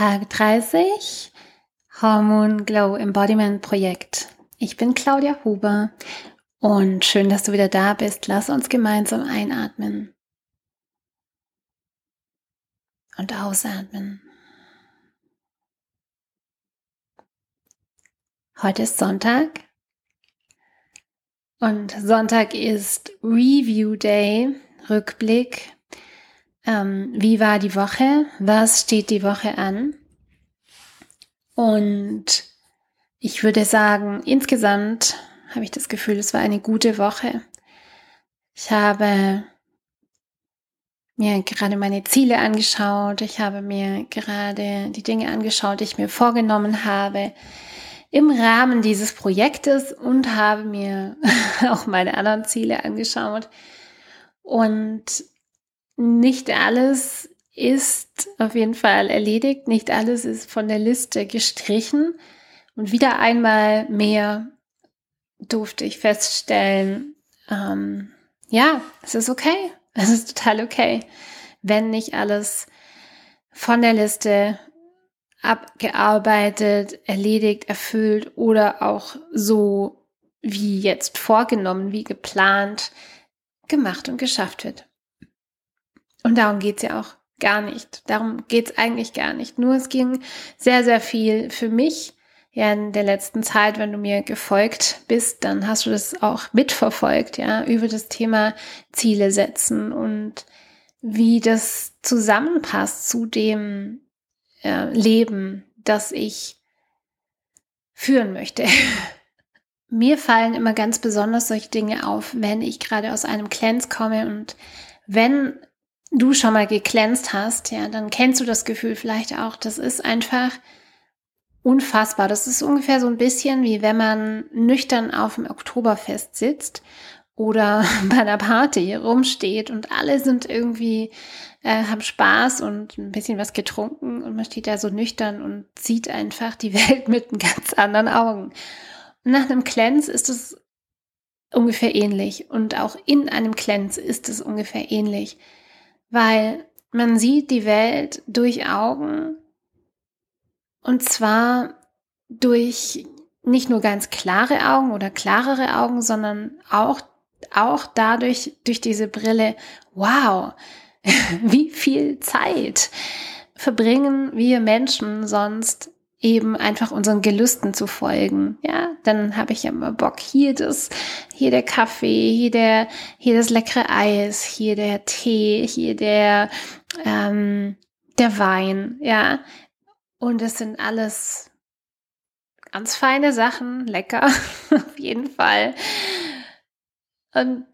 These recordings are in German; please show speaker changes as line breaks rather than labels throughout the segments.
Tag 30 Hormon Glow Embodiment Projekt. Ich bin Claudia Huber und schön, dass du wieder da bist. Lass uns gemeinsam einatmen und ausatmen. Heute ist Sonntag und Sonntag ist Review Day, Rückblick ähm, wie war die Woche? Was steht die Woche an? Und ich würde sagen, insgesamt habe ich das Gefühl, es war eine gute Woche. Ich habe mir gerade meine Ziele angeschaut. Ich habe mir gerade die Dinge angeschaut, die ich mir vorgenommen habe im Rahmen dieses Projektes und habe mir auch meine anderen Ziele angeschaut. Und nicht alles ist auf jeden Fall erledigt, nicht alles ist von der Liste gestrichen. Und wieder einmal mehr durfte ich feststellen, ähm, ja, es ist okay, es ist total okay, wenn nicht alles von der Liste abgearbeitet, erledigt, erfüllt oder auch so wie jetzt vorgenommen, wie geplant gemacht und geschafft wird. Und darum geht's ja auch gar nicht. Darum geht's eigentlich gar nicht. Nur es ging sehr, sehr viel für mich ja in der letzten Zeit, wenn du mir gefolgt bist, dann hast du das auch mitverfolgt, ja, über das Thema Ziele setzen und wie das zusammenpasst zu dem äh, Leben, das ich führen möchte. mir fallen immer ganz besonders solche Dinge auf, wenn ich gerade aus einem Cleanse komme und wenn du schon mal geglänzt hast, ja, dann kennst du das Gefühl vielleicht auch. Das ist einfach unfassbar. Das ist ungefähr so ein bisschen wie wenn man nüchtern auf dem Oktoberfest sitzt oder bei einer Party rumsteht und alle sind irgendwie, äh, haben Spaß und ein bisschen was getrunken und man steht da so nüchtern und sieht einfach die Welt mit ganz anderen Augen. Und nach einem Cleanse ist es ungefähr ähnlich und auch in einem Cleanse ist es ungefähr ähnlich weil man sieht die Welt durch Augen. Und zwar durch nicht nur ganz klare Augen oder klarere Augen, sondern auch, auch dadurch, durch diese Brille, wow, wie viel Zeit verbringen wir Menschen sonst eben einfach unseren Gelüsten zu folgen. Ja, dann habe ich ja immer Bock. Hier das, hier der Kaffee, hier der, hier das leckere Eis, hier der Tee, hier der, ähm, der Wein. Ja, und es sind alles ganz feine Sachen, lecker, auf jeden Fall. Und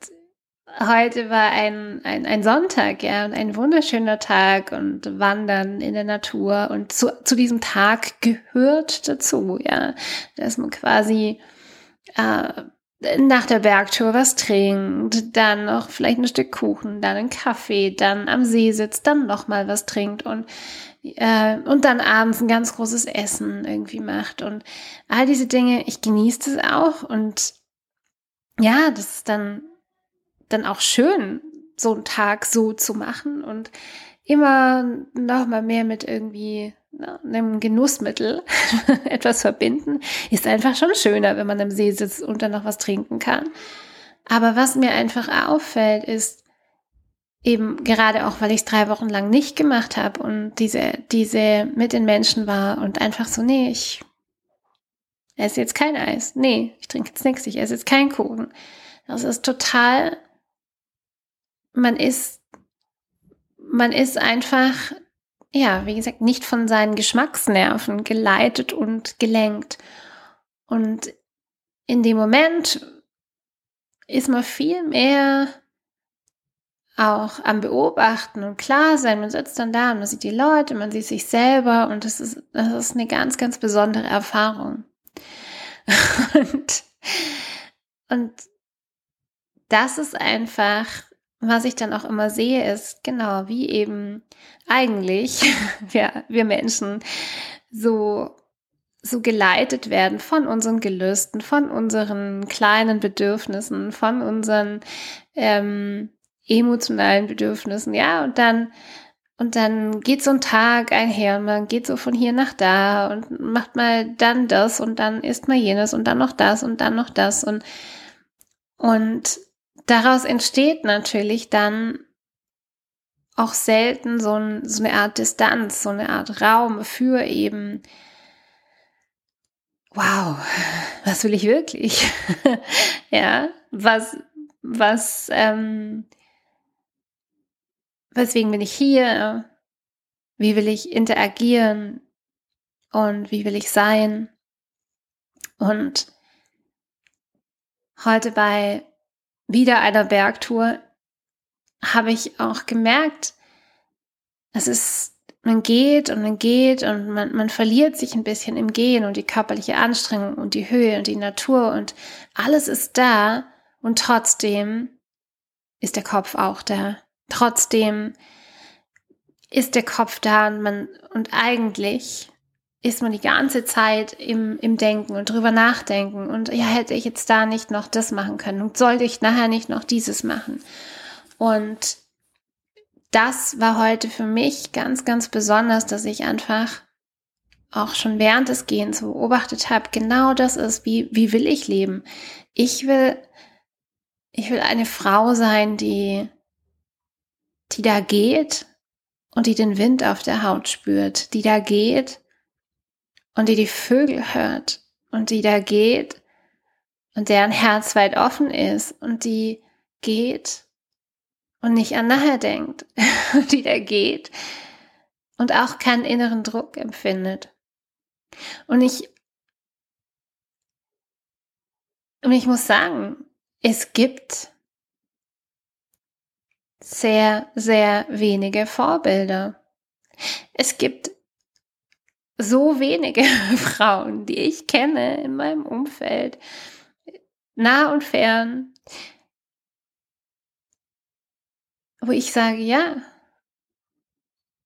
heute war ein, ein, ein Sonntag, ja, und ein wunderschöner Tag und Wandern in der Natur. Und zu, zu diesem Tag gehört dazu, ja, dass man quasi äh, nach der Bergtour was trinkt, dann noch vielleicht ein Stück Kuchen, dann einen Kaffee, dann am See sitzt, dann nochmal was trinkt und äh, und dann abends ein ganz großes Essen irgendwie macht und all diese Dinge, ich genieße das auch und ja, das ist dann dann auch schön, so einen Tag so zu machen und immer noch mal mehr mit irgendwie na, einem Genussmittel etwas verbinden, ist einfach schon schöner, wenn man am See sitzt und dann noch was trinken kann. Aber was mir einfach auffällt, ist eben gerade auch, weil ich es drei Wochen lang nicht gemacht habe und diese, diese mit den Menschen war und einfach so, nee, ich esse jetzt kein Eis. Nee, ich trinke jetzt nichts, ich esse jetzt keinen Kuchen. Das ist total man ist, man ist einfach, ja, wie gesagt, nicht von seinen Geschmacksnerven geleitet und gelenkt. Und in dem Moment ist man viel mehr auch am Beobachten und klar sein. Man sitzt dann da und man sieht die Leute, man sieht sich selber und das ist, das ist eine ganz, ganz besondere Erfahrung. und, und das ist einfach was ich dann auch immer sehe, ist genau, wie eben eigentlich wir, wir Menschen so, so geleitet werden von unseren Gelüsten, von unseren kleinen Bedürfnissen, von unseren ähm, emotionalen Bedürfnissen, ja, und dann und dann geht so ein Tag einher und man geht so von hier nach da und macht mal dann das und dann isst mal jenes und dann noch das und dann noch das und, und daraus entsteht natürlich dann auch selten so, ein, so eine Art Distanz, so eine Art Raum für eben, wow, was will ich wirklich? ja, was, was, ähm, weswegen bin ich hier? Wie will ich interagieren? Und wie will ich sein? Und heute bei wieder einer Bergtour habe ich auch gemerkt, es ist, man geht und man geht und man, man verliert sich ein bisschen im Gehen und die körperliche Anstrengung und die Höhe und die Natur und alles ist da und trotzdem ist der Kopf auch da. Trotzdem ist der Kopf da und man, und eigentlich ist man die ganze Zeit im, im Denken und drüber nachdenken und ja, hätte ich jetzt da nicht noch das machen können und sollte ich nachher nicht noch dieses machen. Und das war heute für mich ganz, ganz besonders, dass ich einfach auch schon während des Gehens beobachtet habe, genau das ist, wie, wie will ich leben? Ich will, ich will eine Frau sein, die die da geht und die den Wind auf der Haut spürt, die da geht und die die Vögel hört und die da geht und deren Herz weit offen ist und die geht und nicht an nachher denkt, die da geht und auch keinen inneren Druck empfindet. Und ich, und ich muss sagen, es gibt sehr, sehr wenige Vorbilder. Es gibt so wenige Frauen, die ich kenne in meinem Umfeld, nah und fern, wo ich sage, ja,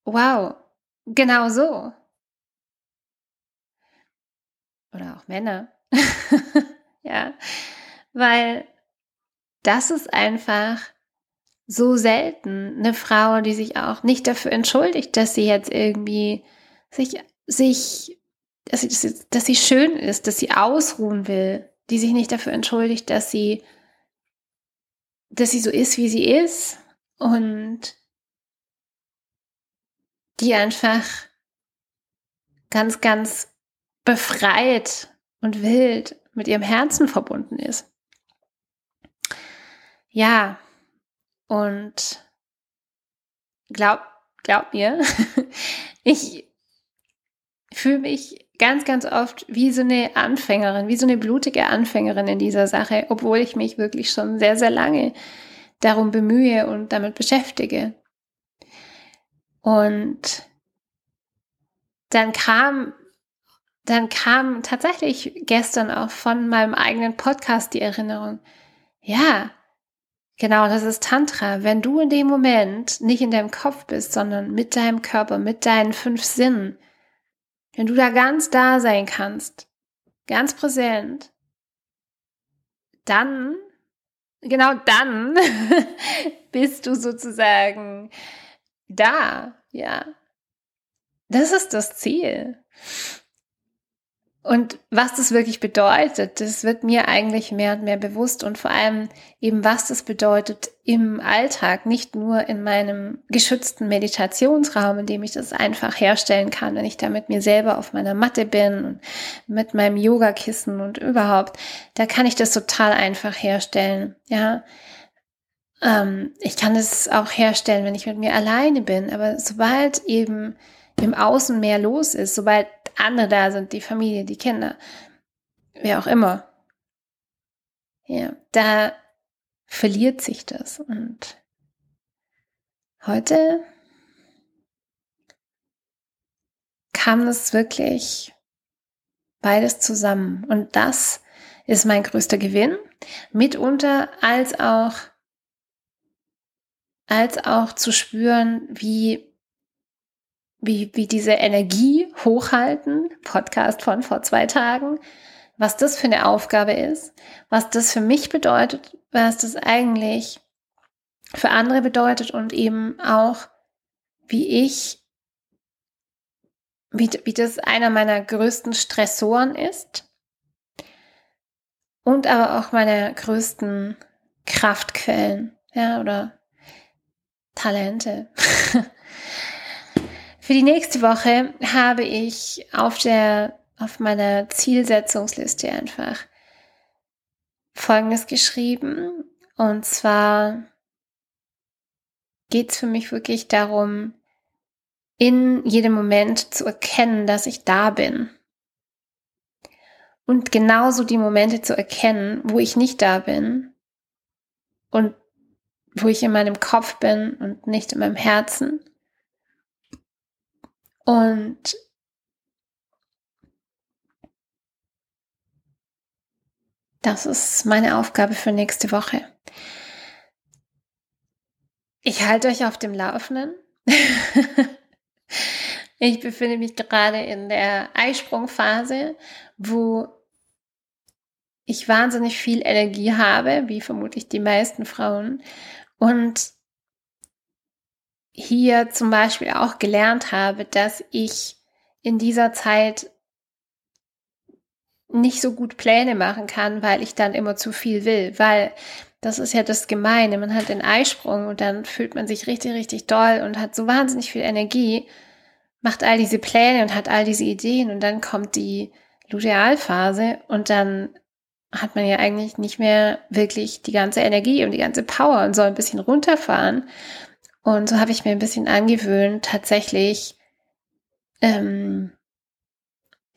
wow, genau so. Oder auch Männer. ja, weil das ist einfach so selten eine Frau, die sich auch nicht dafür entschuldigt, dass sie jetzt irgendwie sich, sich, dass sie, dass sie schön ist, dass sie ausruhen will, die sich nicht dafür entschuldigt, dass sie, dass sie so ist, wie sie ist und die einfach ganz, ganz befreit und wild mit ihrem Herzen verbunden ist. Ja, und glaub, glaub mir, ich fühle mich ganz, ganz oft wie so eine Anfängerin, wie so eine blutige Anfängerin in dieser Sache, obwohl ich mich wirklich schon sehr, sehr lange darum bemühe und damit beschäftige. Und dann kam, dann kam tatsächlich gestern auch von meinem eigenen Podcast die Erinnerung, ja, Genau, das ist Tantra. Wenn du in dem Moment nicht in deinem Kopf bist, sondern mit deinem Körper, mit deinen fünf Sinnen, wenn du da ganz da sein kannst, ganz präsent, dann, genau dann bist du sozusagen da, ja. Das ist das Ziel. Und was das wirklich bedeutet, das wird mir eigentlich mehr und mehr bewusst und vor allem eben, was das bedeutet im Alltag, nicht nur in meinem geschützten Meditationsraum, in dem ich das einfach herstellen kann, wenn ich da mit mir selber auf meiner Matte bin und mit meinem Yogakissen und überhaupt, da kann ich das total einfach herstellen, ja. Ähm, ich kann es auch herstellen, wenn ich mit mir alleine bin, aber sobald eben im Außen mehr los ist, sobald andere da sind, die Familie, die Kinder, wer auch immer, ja, da verliert sich das. Und heute kam es wirklich beides zusammen. Und das ist mein größter Gewinn, mitunter als auch, als auch zu spüren, wie wie, wie diese Energie hochhalten, Podcast von vor zwei Tagen, was das für eine Aufgabe ist, was das für mich bedeutet, was das eigentlich für andere bedeutet und eben auch, wie ich, wie, wie das einer meiner größten Stressoren ist und aber auch meine größten Kraftquellen, ja, oder Talente. Für die nächste Woche habe ich auf der, auf meiner Zielsetzungsliste einfach Folgendes geschrieben. Und zwar geht es für mich wirklich darum, in jedem Moment zu erkennen, dass ich da bin. Und genauso die Momente zu erkennen, wo ich nicht da bin und wo ich in meinem Kopf bin und nicht in meinem Herzen. Und das ist meine Aufgabe für nächste Woche. Ich halte euch auf dem Laufenden. ich befinde mich gerade in der Eisprungphase, wo ich wahnsinnig viel Energie habe, wie vermutlich die meisten Frauen. Und hier zum Beispiel auch gelernt habe, dass ich in dieser Zeit nicht so gut Pläne machen kann, weil ich dann immer zu viel will, weil das ist ja das Gemeine. Man hat den Eisprung und dann fühlt man sich richtig, richtig doll und hat so wahnsinnig viel Energie, macht all diese Pläne und hat all diese Ideen und dann kommt die Lutealphase und dann hat man ja eigentlich nicht mehr wirklich die ganze Energie und die ganze Power und soll ein bisschen runterfahren. Und so habe ich mir ein bisschen angewöhnt, tatsächlich ähm,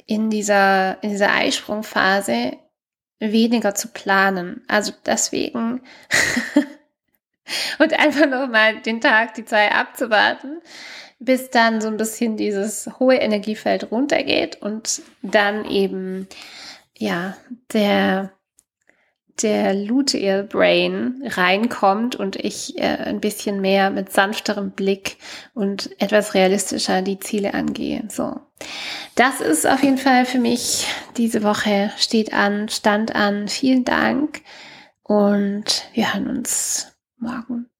in dieser, in dieser Eisprungphase weniger zu planen. Also deswegen und einfach noch mal den Tag, die Zeit abzuwarten, bis dann so ein bisschen dieses hohe Energiefeld runtergeht und dann eben ja der der Luteal Brain reinkommt und ich äh, ein bisschen mehr mit sanfterem Blick und etwas realistischer die Ziele angehe. So. Das ist auf jeden Fall für mich diese Woche steht an, stand an. Vielen Dank und wir hören uns morgen.